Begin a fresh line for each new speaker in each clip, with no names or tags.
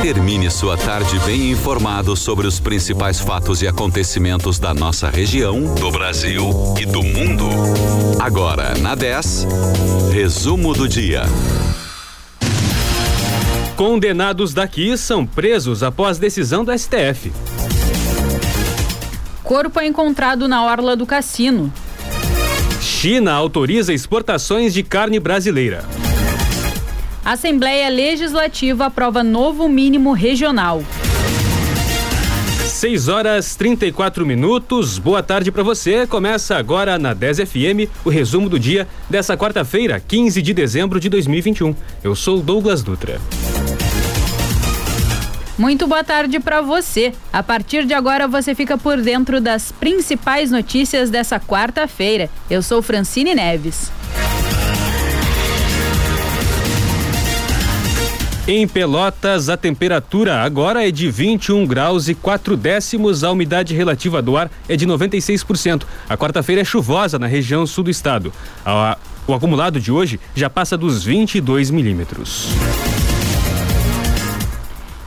Termine sua tarde bem informado sobre os principais fatos e acontecimentos da nossa região, do Brasil e do mundo. Agora, na 10, resumo do dia.
Condenados daqui são presos após decisão do STF.
Corpo é encontrado na orla do cassino.
China autoriza exportações de carne brasileira.
Assembleia Legislativa aprova novo mínimo regional.
6 horas 34 minutos. Boa tarde para você. Começa agora na 10 FM o resumo do dia dessa quarta-feira, 15 de dezembro de 2021. Eu sou Douglas Dutra.
Muito boa tarde para você. A partir de agora você fica por dentro das principais notícias dessa quarta-feira. Eu sou Francine Neves.
Em Pelotas, a temperatura agora é de 21 graus e 4 décimos. A umidade relativa do ar é de 96%. A quarta-feira é chuvosa na região sul do estado. O acumulado de hoje já passa dos 22 milímetros.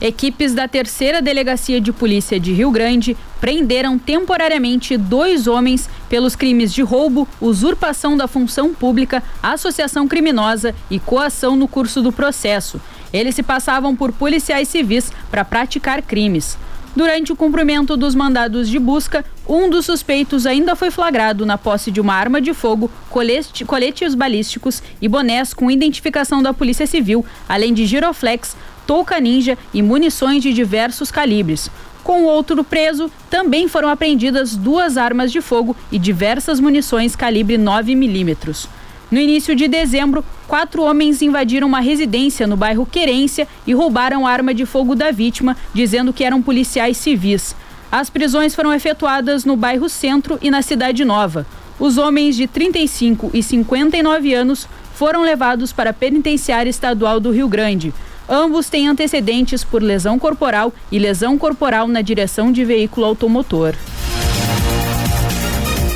Equipes da terceira delegacia de polícia de Rio Grande prenderam temporariamente dois homens pelos crimes de roubo, usurpação da função pública, associação criminosa e coação no curso do processo. Eles se passavam por policiais civis para praticar crimes. Durante o cumprimento dos mandados de busca, um dos suspeitos ainda foi flagrado na posse de uma arma de fogo, colete, coletes balísticos e bonés com identificação da Polícia Civil, além de giroflex, touca ninja e munições de diversos calibres. Com o outro preso, também foram apreendidas duas armas de fogo e diversas munições calibre 9 milímetros. No início de dezembro, quatro homens invadiram uma residência no bairro Querência e roubaram a arma de fogo da vítima, dizendo que eram policiais civis. As prisões foram efetuadas no bairro Centro e na Cidade Nova. Os homens de 35 e 59 anos foram levados para a Penitenciária Estadual do Rio Grande. Ambos têm antecedentes por lesão corporal e lesão corporal na direção de veículo automotor.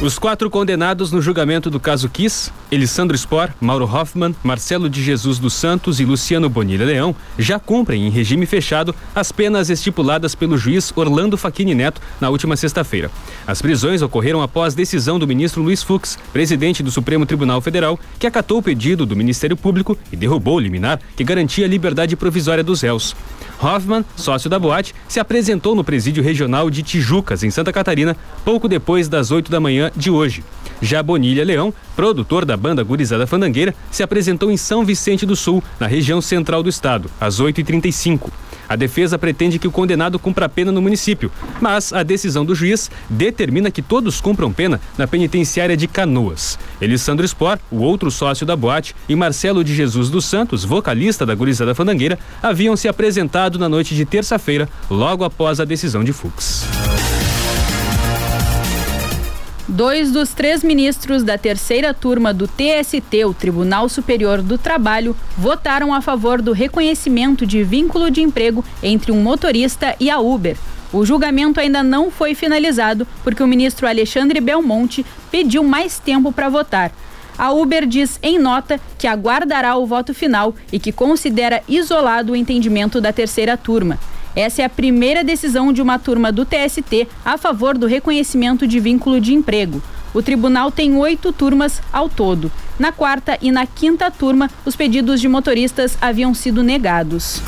Os quatro condenados no julgamento do caso Kiss, Elisandro Spor, Mauro Hoffman, Marcelo de Jesus dos Santos e Luciano Bonilha Leão, já cumprem em regime fechado as penas estipuladas pelo juiz Orlando Facchini Neto na última sexta-feira. As prisões ocorreram após decisão do ministro Luiz Fux, presidente do Supremo Tribunal Federal, que acatou o pedido do Ministério Público e derrubou o liminar que garantia a liberdade provisória dos réus. Hoffman, sócio da boate, se apresentou no presídio regional de Tijucas, em Santa Catarina, pouco depois das 8 da manhã de hoje. Já Bonilha Leão, produtor da banda Gurizada Fandangueira, se apresentou em São Vicente do Sul, na região central do estado, às 8h35. A defesa pretende que o condenado cumpra pena no município, mas a decisão do juiz determina que todos cumpram pena na penitenciária de Canoas. Elisandro Spor, o outro sócio da boate, e Marcelo de Jesus dos Santos, vocalista da Gurizada Fandangueira, haviam se apresentado na noite de terça-feira, logo após a decisão de Fux.
Dois dos três ministros da terceira turma do TST, o Tribunal Superior do Trabalho, votaram a favor do reconhecimento de vínculo de emprego entre um motorista e a Uber. O julgamento ainda não foi finalizado porque o ministro Alexandre Belmonte pediu mais tempo para votar. A Uber diz em nota que aguardará o voto final e que considera isolado o entendimento da terceira turma. Essa é a primeira decisão de uma turma do TST a favor do reconhecimento de vínculo de emprego. O tribunal tem oito turmas ao todo. Na quarta e na quinta turma, os pedidos de motoristas haviam sido negados.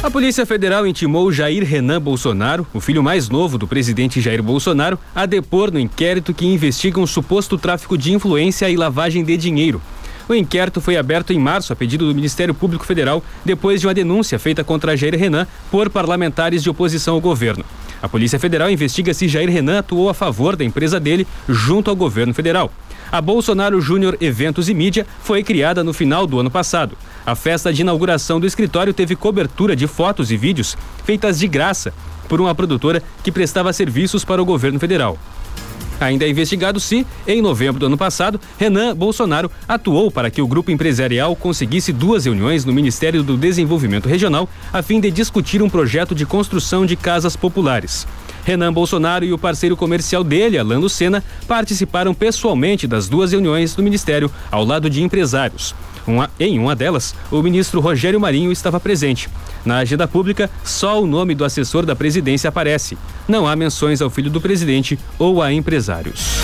A Polícia Federal intimou Jair Renan Bolsonaro, o filho mais novo do presidente Jair Bolsonaro, a depor no inquérito que investiga um suposto tráfico de influência e lavagem de dinheiro. O inquérito foi aberto em março a pedido do Ministério Público Federal, depois de uma denúncia feita contra Jair Renan por parlamentares de oposição ao governo. A Polícia Federal investiga se Jair Renan atuou a favor da empresa dele junto ao governo federal. A Bolsonaro Júnior Eventos e Mídia foi criada no final do ano passado. A festa de inauguração do escritório teve cobertura de fotos e vídeos feitas de graça por uma produtora que prestava serviços para o governo federal. Ainda é investigado se, em novembro do ano passado, Renan Bolsonaro atuou para que o grupo empresarial conseguisse duas reuniões no Ministério do Desenvolvimento Regional a fim de discutir um projeto de construção de casas populares. Renan Bolsonaro e o parceiro comercial dele, Alan Lucena, participaram pessoalmente das duas reuniões do Ministério, ao lado de empresários. Uma, em uma delas, o ministro Rogério Marinho estava presente. Na agenda pública, só o nome do assessor da presidência aparece. Não há menções ao filho do presidente ou a empresários.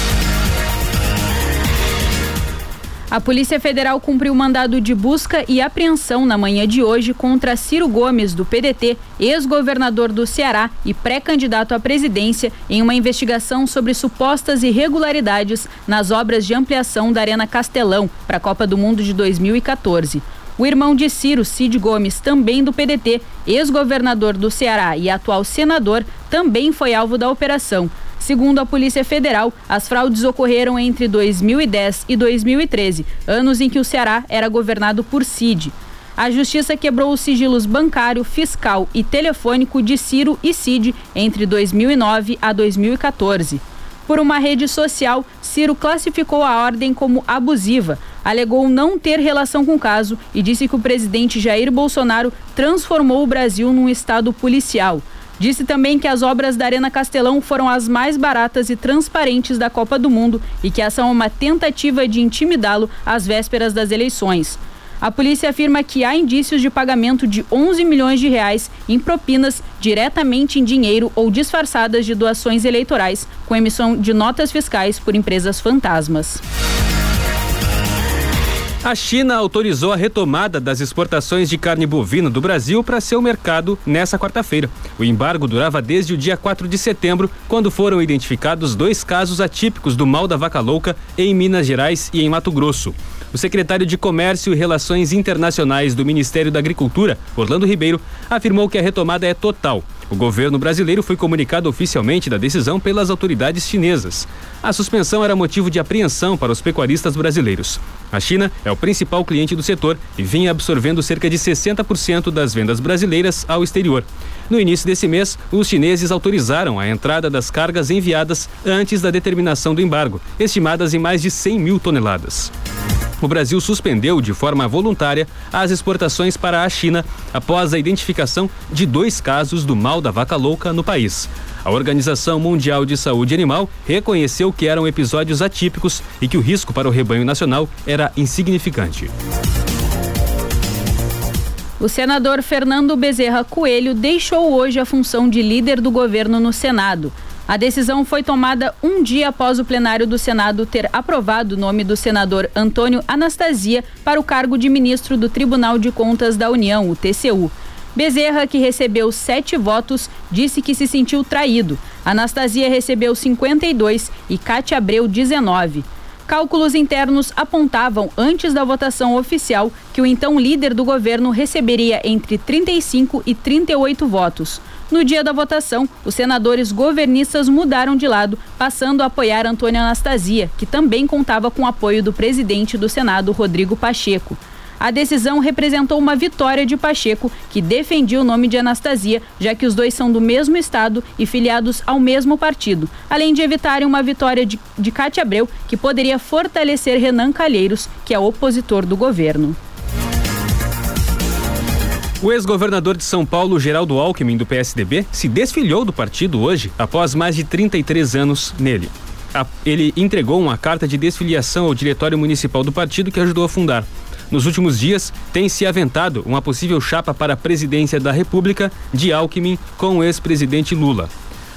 A Polícia Federal cumpriu mandado de busca e apreensão na manhã de hoje contra Ciro Gomes, do PDT, ex-governador do Ceará e pré-candidato à presidência, em uma investigação sobre supostas irregularidades nas obras de ampliação da Arena Castelão para a Copa do Mundo de 2014. O irmão de Ciro, Cid Gomes, também do PDT, ex-governador do Ceará e atual senador, também foi alvo da operação. Segundo a Polícia Federal, as fraudes ocorreram entre 2010 e 2013, anos em que o Ceará era governado por Cid. A Justiça quebrou os sigilos bancário, fiscal e telefônico de Ciro e Cid entre 2009 a 2014. Por uma rede social, Ciro classificou a ordem como abusiva, alegou não ter relação com o caso e disse que o presidente Jair Bolsonaro transformou o Brasil num estado policial. Disse também que as obras da Arena Castelão foram as mais baratas e transparentes da Copa do Mundo e que essa é uma tentativa de intimidá-lo às vésperas das eleições. A polícia afirma que há indícios de pagamento de 11 milhões de reais em propinas diretamente em dinheiro ou disfarçadas de doações eleitorais, com emissão de notas fiscais por empresas fantasmas.
A China autorizou a retomada das exportações de carne bovina do Brasil para seu mercado nessa quarta-feira. O embargo durava desde o dia 4 de setembro, quando foram identificados dois casos atípicos do mal da vaca louca em Minas Gerais e em Mato Grosso. O secretário de Comércio e Relações Internacionais do Ministério da Agricultura, Orlando Ribeiro, afirmou que a retomada é total o governo brasileiro foi comunicado oficialmente da decisão pelas autoridades chinesas. A suspensão era motivo de apreensão para os pecuaristas brasileiros. A China é o principal cliente do setor e vinha absorvendo cerca de 60% das vendas brasileiras ao exterior. No início desse mês, os chineses autorizaram a entrada das cargas enviadas antes da determinação do embargo, estimadas em mais de 100 mil toneladas o Brasil suspendeu de forma voluntária as exportações para a China após a identificação de dois casos do mal da vaca louca no país. A Organização Mundial de Saúde Animal reconheceu que eram episódios atípicos e que o risco para o rebanho nacional era insignificante.
O senador Fernando Bezerra Coelho deixou hoje a função de líder do governo no Senado. A decisão foi tomada um dia após o plenário do Senado ter aprovado o nome do senador Antônio Anastasia para o cargo de ministro do Tribunal de Contas da União, o TCU. Bezerra, que recebeu sete votos, disse que se sentiu traído. Anastasia recebeu 52 e Cátia Abreu 19. Cálculos internos apontavam, antes da votação oficial, que o então líder do governo receberia entre 35 e 38 votos. No dia da votação, os senadores governistas mudaram de lado, passando a apoiar Antônio Anastasia, que também contava com o apoio do presidente do Senado, Rodrigo Pacheco. A decisão representou uma vitória de Pacheco, que defendia o nome de Anastasia, já que os dois são do mesmo estado e filiados ao mesmo partido, além de evitarem uma vitória de, de Cátia Abreu, que poderia fortalecer Renan Calheiros, que é opositor do governo.
O ex-governador de São Paulo, Geraldo Alckmin, do PSDB, se desfiliou do partido hoje, após mais de 33 anos nele. Ele entregou uma carta de desfiliação ao diretório municipal do partido que ajudou a fundar. Nos últimos dias, tem se aventado uma possível chapa para a presidência da República de Alckmin com o ex-presidente Lula.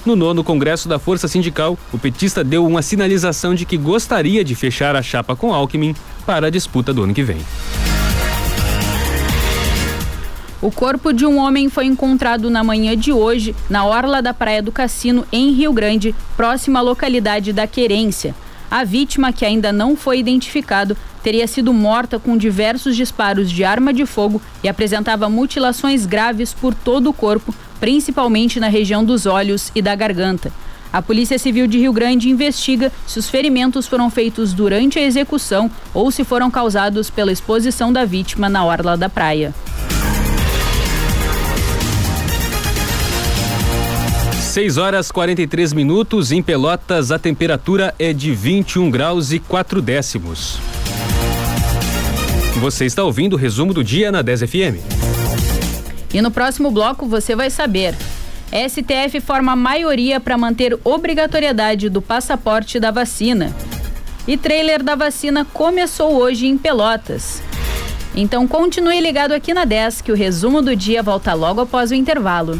No nono Congresso da Força Sindical, o petista deu uma sinalização de que gostaria de fechar a chapa com Alckmin para a disputa do ano que vem.
O corpo de um homem foi encontrado na manhã de hoje na orla da Praia do Cassino, em Rio Grande, próxima à localidade da Querência. A vítima, que ainda não foi identificado, teria sido morta com diversos disparos de arma de fogo e apresentava mutilações graves por todo o corpo, principalmente na região dos olhos e da garganta. A Polícia Civil de Rio Grande investiga se os ferimentos foram feitos durante a execução ou se foram causados pela exposição da vítima na orla da praia.
6 horas 43 minutos. Em Pelotas, a temperatura é de 21 graus e 4 décimos. Você está ouvindo o resumo do dia na 10 FM.
E no próximo bloco você vai saber. STF forma maioria para manter obrigatoriedade do passaporte da vacina. E trailer da vacina começou hoje em Pelotas. Então continue ligado aqui na 10 que o resumo do dia volta logo após o intervalo.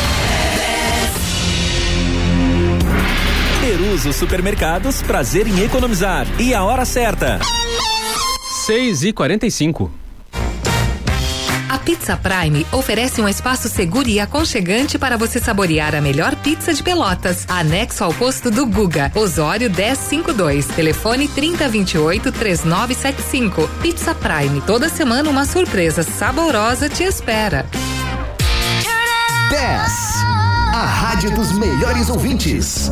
Peruso Supermercados, prazer em economizar. E a hora certa.
6 e 45
a Pizza Prime oferece um espaço seguro e aconchegante para você saborear a melhor pizza de Pelotas, anexo ao posto do Guga, Osório 1052, telefone 3028 3975. Pizza Prime, toda semana uma surpresa saborosa te espera.
10. A rádio dos melhores ouvintes.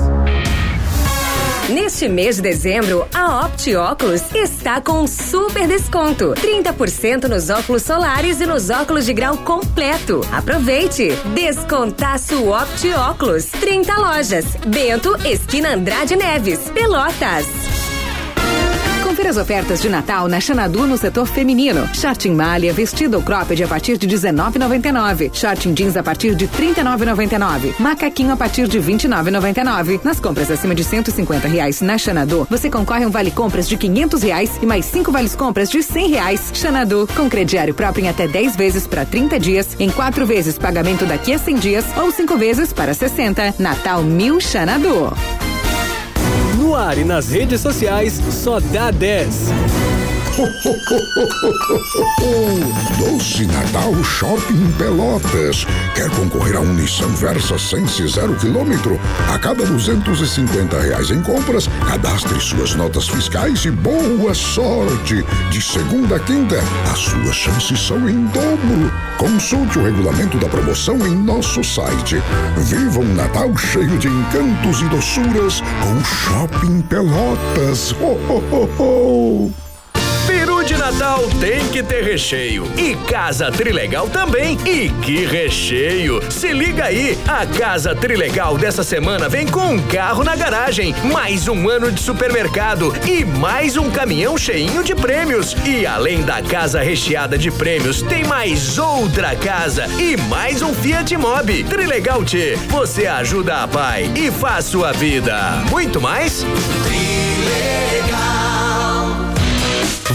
Neste mês de dezembro, a Opti Óculos está com um super desconto: 30% nos óculos solares e nos óculos de grau completo. Aproveite! Descontaço Opti Óculos. 30 lojas. Bento, esquina Andrade Neves, Pelotas.
Confira as ofertas de Natal na Xanadu no setor feminino. Shorting malha, vestido ou cropped a partir de 19,99. Shorting jeans a partir de 39,99. Macaquinho a partir de 29,99. Nas compras acima de 150 reais na Xanadu, você concorre a um vale compras de 500 reais e mais cinco vales compras de 100 reais. Xanadu, com crediário próprio em até 10 vezes para 30 dias, em quatro vezes pagamento daqui a 100 dias ou cinco vezes para 60. Natal Mil Xanadu.
No ar e nas redes sociais, só dá 10.
Doce Natal Shopping Pelotas. Quer concorrer a um Nissan Versa Sense zero quilômetro? A cada 250 reais em compras, cadastre suas notas fiscais e boa sorte. De segunda a quinta, as suas chances são em dobro. Consulte o regulamento da promoção em nosso site. Viva um Natal cheio de encantos e doçuras com Shopping Pelotas. Ho, ho, ho, ho.
De Natal tem que ter recheio. E Casa Trilegal também. E que recheio! Se liga aí, a Casa Trilegal dessa semana vem com um carro na garagem, mais um ano de supermercado e mais um caminhão cheinho de prêmios. E além da casa recheada de prêmios, tem mais outra casa e mais um Fiat Mobi. Trilegal T, você ajuda a pai e faz sua vida. Muito mais? Trilegal.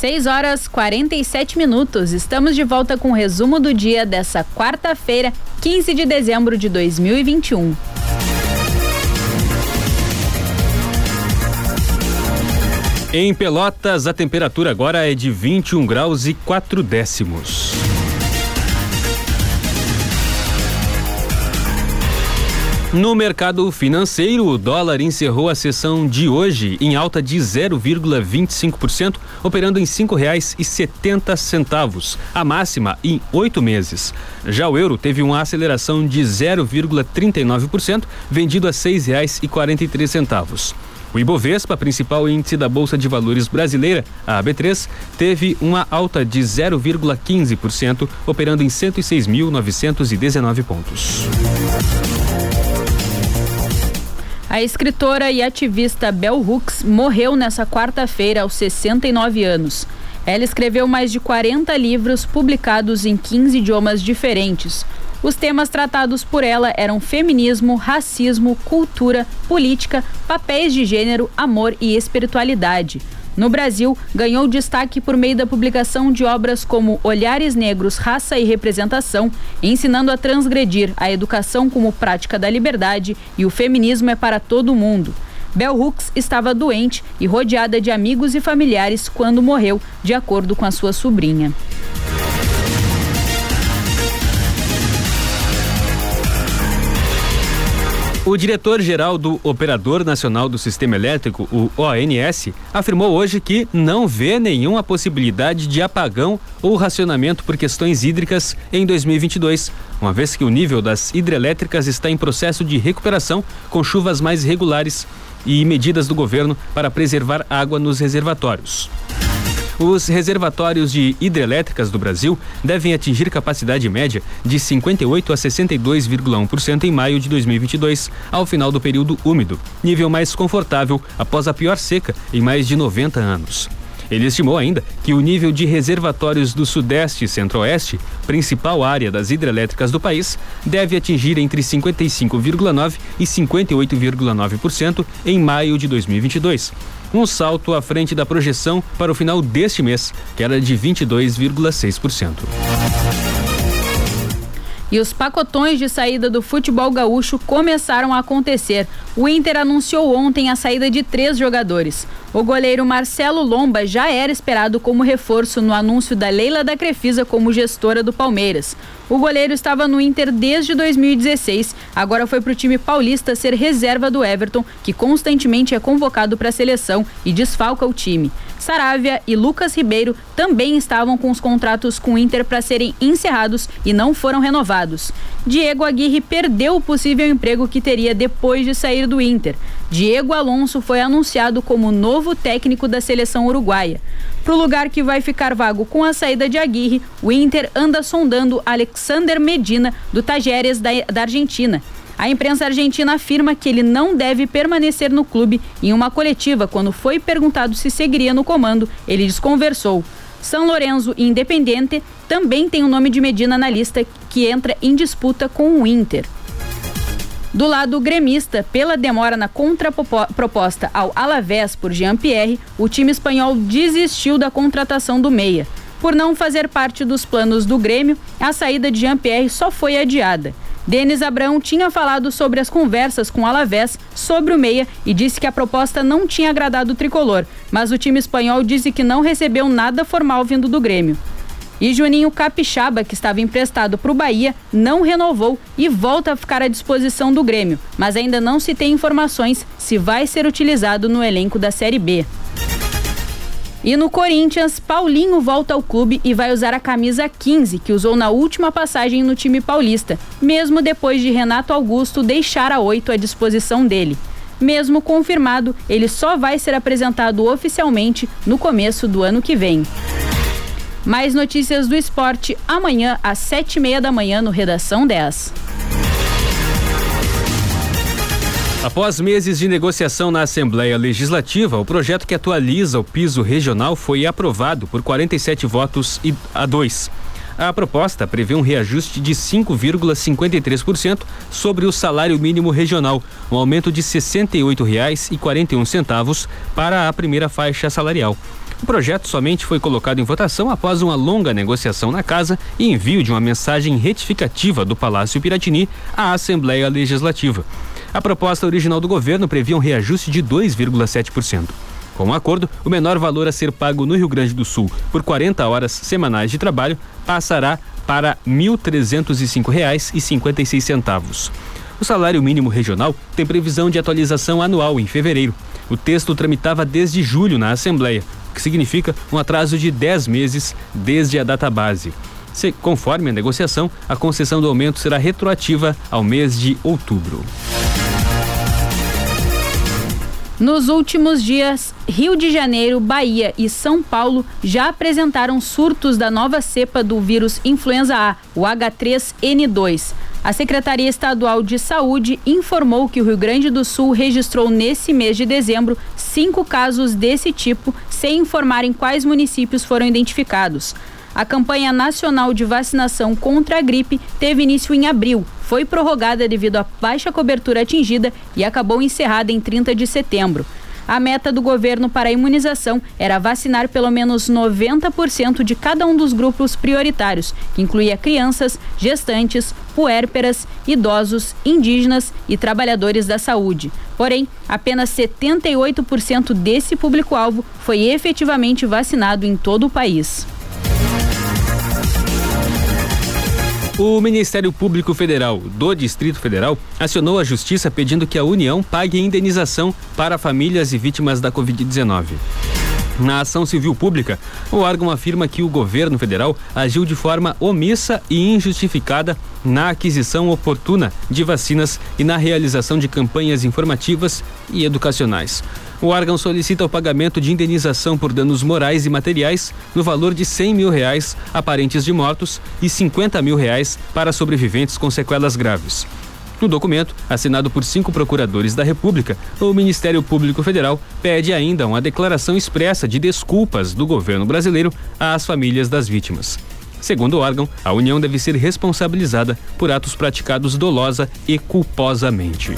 6 horas 47 minutos. Estamos de volta com o resumo do dia dessa quarta-feira, 15 de dezembro de 2021.
Em Pelotas, a temperatura agora é de 21 graus e 4 décimos. No mercado financeiro, o dólar encerrou a sessão de hoje em alta de 0,25%, operando em setenta centavos, a máxima em oito meses. Já o euro teve uma aceleração de 0,39%, vendido a três centavos. O Ibovespa, principal índice da Bolsa de Valores brasileira, a AB3, teve uma alta de 0,15%, operando em 106.919 pontos.
A escritora e ativista Bell Hooks morreu nessa quarta-feira aos 69 anos. Ela escreveu mais de 40 livros publicados em 15 idiomas diferentes. Os temas tratados por ela eram feminismo, racismo, cultura, política, papéis de gênero, amor e espiritualidade. No Brasil, ganhou destaque por meio da publicação de obras como Olhares Negros, Raça e Representação, ensinando a transgredir a educação como prática da liberdade e o feminismo é para todo mundo. Bel Hooks estava doente e rodeada de amigos e familiares quando morreu, de acordo com a sua sobrinha.
O diretor-geral do Operador Nacional do Sistema Elétrico, o ONS, afirmou hoje que não vê nenhuma possibilidade de apagão ou racionamento por questões hídricas em 2022, uma vez que o nível das hidrelétricas está em processo de recuperação com chuvas mais regulares e medidas do governo para preservar água nos reservatórios. Os reservatórios de hidrelétricas do Brasil devem atingir capacidade média de 58 a 62,1% em maio de 2022, ao final do período úmido, nível mais confortável após a pior seca em mais de 90 anos. Ele estimou ainda que o nível de reservatórios do Sudeste e Centro-Oeste, principal área das hidrelétricas do país, deve atingir entre 55,9% e 58,9% em maio de 2022 um salto à frente da projeção para o final deste mês, que era de 22,6%.
E os pacotões de saída do futebol gaúcho começaram a acontecer. O Inter anunciou ontem a saída de três jogadores. O goleiro Marcelo Lomba já era esperado como reforço no anúncio da Leila da Crefisa como gestora do Palmeiras. O goleiro estava no Inter desde 2016, agora foi para o time paulista ser reserva do Everton, que constantemente é convocado para a seleção e desfalca o time. Saravia e Lucas Ribeiro também estavam com os contratos com o Inter para serem encerrados e não foram renovados. Diego Aguirre perdeu o possível emprego que teria depois de sair do Inter. Diego Alonso foi anunciado como novo técnico da seleção uruguaia. Para o lugar que vai ficar vago com a saída de Aguirre, o Inter anda sondando Alexander Medina, do Tajeres da, da Argentina. A imprensa argentina afirma que ele não deve permanecer no clube. Em uma coletiva, quando foi perguntado se seguiria no comando, ele desconversou. São Lourenço e Independente também tem o nome de Medina na lista que entra em disputa com o Inter. Do lado gremista, pela demora na contraproposta ao Alavés por Jean-Pierre, o time espanhol desistiu da contratação do meia. Por não fazer parte dos planos do Grêmio, a saída de Jean-Pierre só foi adiada. Denis Abrão tinha falado sobre as conversas com Alavés sobre o meia e disse que a proposta não tinha agradado o tricolor, mas o time espanhol disse que não recebeu nada formal vindo do Grêmio. E Juninho Capixaba, que estava emprestado para o Bahia, não renovou e volta a ficar à disposição do Grêmio, mas ainda não se tem informações se vai ser utilizado no elenco da Série B. E no Corinthians, Paulinho volta ao clube e vai usar a camisa 15 que usou na última passagem no time paulista, mesmo depois de Renato Augusto deixar a 8 à disposição dele. Mesmo confirmado, ele só vai ser apresentado oficialmente no começo do ano que vem. Mais notícias do esporte amanhã às sete e meia da manhã no Redação 10.
Após meses de negociação na Assembleia Legislativa, o projeto que atualiza o piso regional foi aprovado por 47 votos a 2. A proposta prevê um reajuste de 5,53% sobre o salário mínimo regional, um aumento de R$ 68,41 para a primeira faixa salarial. O projeto somente foi colocado em votação após uma longa negociação na casa e envio de uma mensagem retificativa do Palácio Piratini à Assembleia Legislativa. A proposta original do governo previa um reajuste de 2,7%. Com o acordo, o menor valor a ser pago no Rio Grande do Sul por 40 horas semanais de trabalho passará para R$ 1.305,56. O salário mínimo regional tem previsão de atualização anual em fevereiro. O texto tramitava desde julho na Assembleia, o que significa um atraso de 10 meses desde a data base. Se, conforme a negociação, a concessão do aumento será retroativa ao mês de outubro.
Nos últimos dias, Rio de Janeiro, Bahia e São Paulo já apresentaram surtos da nova cepa do vírus influenza A, o H3N2. A Secretaria Estadual de Saúde informou que o Rio Grande do Sul registrou nesse mês de dezembro cinco casos desse tipo, sem informar em quais municípios foram identificados. A campanha nacional de vacinação contra a gripe teve início em abril, foi prorrogada devido à baixa cobertura atingida e acabou encerrada em 30 de setembro. A meta do governo para a imunização era vacinar pelo menos 90% de cada um dos grupos prioritários, que incluía crianças, gestantes, puérperas, idosos, indígenas e trabalhadores da saúde. Porém, apenas 78% desse público-alvo foi efetivamente vacinado em todo o país.
O Ministério Público Federal do Distrito Federal acionou a Justiça pedindo que a União pague indenização para famílias e vítimas da Covid-19. Na ação civil pública, o órgão afirma que o governo federal agiu de forma omissa e injustificada na aquisição oportuna de vacinas e na realização de campanhas informativas e educacionais. O órgão solicita o pagamento de indenização por danos morais e materiais no valor de 100 mil reais a parentes de mortos e 50 mil reais para sobreviventes com sequelas graves. No documento, assinado por cinco procuradores da República, o Ministério Público Federal pede ainda uma declaração expressa de desculpas do governo brasileiro às famílias das vítimas. Segundo o órgão, a União deve ser responsabilizada por atos praticados dolosa e culposamente.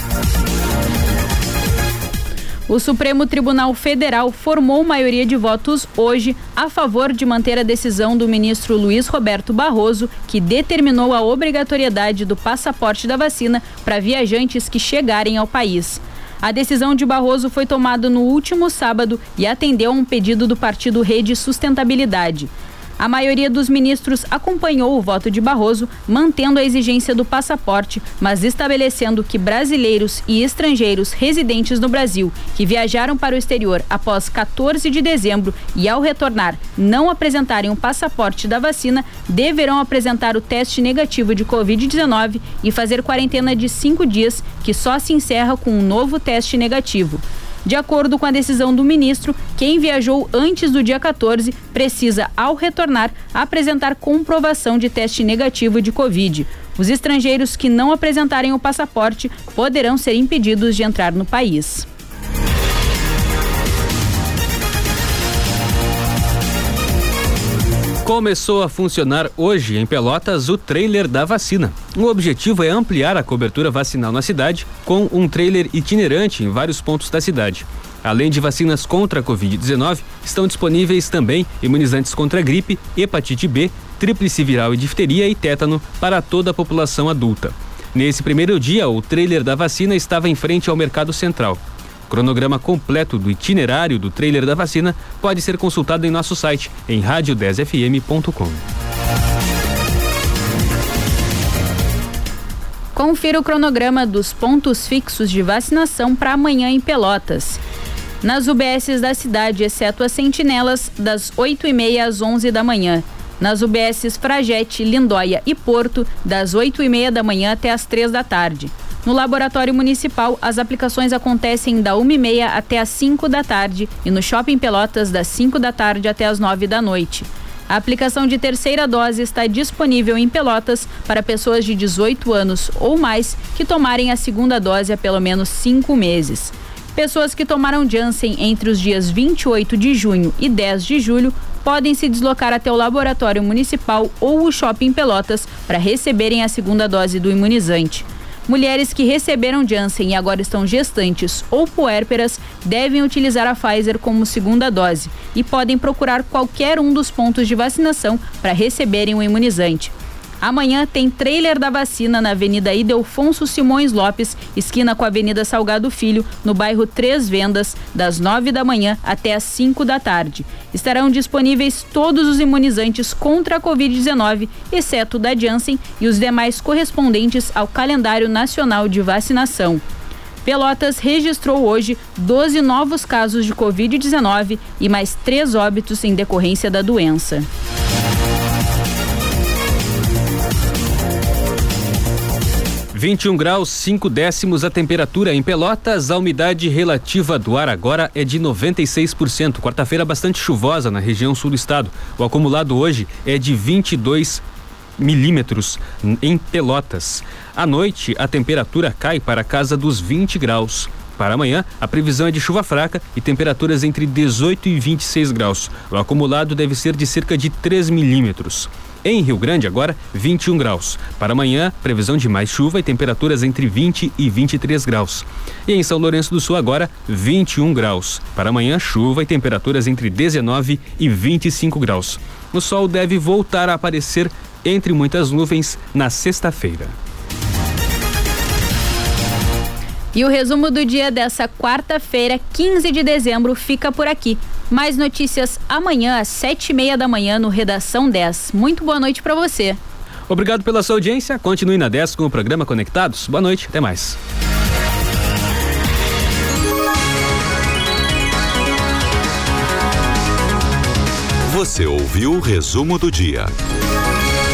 O Supremo Tribunal Federal formou maioria de votos hoje a favor de manter a decisão do ministro Luiz Roberto Barroso, que determinou a obrigatoriedade do passaporte da vacina para viajantes que chegarem ao país. A decisão de Barroso foi tomada no último sábado e atendeu a um pedido do partido Rede Sustentabilidade. A maioria dos ministros acompanhou o voto de Barroso, mantendo a exigência do passaporte, mas estabelecendo que brasileiros e estrangeiros residentes no Brasil que viajaram para o exterior após 14 de dezembro e ao retornar não apresentarem o passaporte da vacina deverão apresentar o teste negativo de Covid-19 e fazer quarentena de cinco dias, que só se encerra com um novo teste negativo. De acordo com a decisão do ministro, quem viajou antes do dia 14 precisa, ao retornar, apresentar comprovação de teste negativo de Covid. Os estrangeiros que não apresentarem o passaporte poderão ser impedidos de entrar no país.
Começou a funcionar hoje em Pelotas o trailer da vacina. O objetivo é ampliar a cobertura vacinal na cidade com um trailer itinerante em vários pontos da cidade. Além de vacinas contra a Covid-19, estão disponíveis também imunizantes contra gripe, hepatite B, tríplice viral e difteria e tétano para toda a população adulta. Nesse primeiro dia, o trailer da vacina estava em frente ao Mercado Central. Cronograma completo do itinerário do trailer da vacina pode ser consultado em nosso site em radio10fm.com.
Confira o cronograma dos pontos fixos de vacinação para amanhã em Pelotas. Nas UBSs da cidade, exceto as sentinelas, das 8h30 às 11 da manhã. Nas UBSs Fragete, Lindóia e Porto, das 8h30 da manhã até as 3 da tarde. No Laboratório Municipal, as aplicações acontecem da 1h30 até as 5 da tarde e no Shopping Pelotas, das 5 da tarde até as 9 da noite. A aplicação de terceira dose está disponível em Pelotas para pessoas de 18 anos ou mais que tomarem a segunda dose há pelo menos cinco meses. Pessoas que tomaram Janssen entre os dias 28 de junho e 10 de julho podem se deslocar até o laboratório municipal ou o shopping Pelotas para receberem a segunda dose do imunizante. Mulheres que receberam Janssen e agora estão gestantes ou puérperas devem utilizar a Pfizer como segunda dose e podem procurar qualquer um dos pontos de vacinação para receberem o imunizante. Amanhã tem trailer da vacina na Avenida Idelfonso Simões Lopes, esquina com a Avenida Salgado Filho, no bairro Três Vendas, das nove da manhã até as cinco da tarde. Estarão disponíveis todos os imunizantes contra a Covid-19, exceto da Janssen e os demais correspondentes ao calendário nacional de vacinação. Pelotas registrou hoje 12 novos casos de Covid-19 e mais três óbitos em decorrência da doença.
21 graus 5 décimos a temperatura em Pelotas, a umidade relativa do ar agora é de 96%. Quarta-feira bastante chuvosa na região sul do estado. O acumulado hoje é de 22 milímetros em Pelotas. À noite, a temperatura cai para casa dos 20 graus. Para amanhã, a previsão é de chuva fraca e temperaturas entre 18 e 26 graus. O acumulado deve ser de cerca de 3 milímetros. Em Rio Grande, agora 21 graus. Para amanhã, previsão de mais chuva e temperaturas entre 20 e 23 graus. E em São Lourenço do Sul, agora 21 graus. Para amanhã, chuva e temperaturas entre 19 e 25 graus. O sol deve voltar a aparecer entre muitas nuvens na sexta-feira.
E o resumo do dia dessa quarta-feira, 15 de dezembro, fica por aqui. Mais notícias amanhã às sete e meia da manhã no Redação 10. Muito boa noite para você.
Obrigado pela sua audiência. Continue na 10 com o programa Conectados. Boa noite, até mais.
Você ouviu o resumo do dia.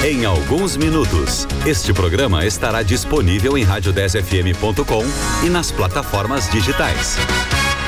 Em alguns minutos, este programa estará disponível em rádio10fm.com e nas plataformas digitais.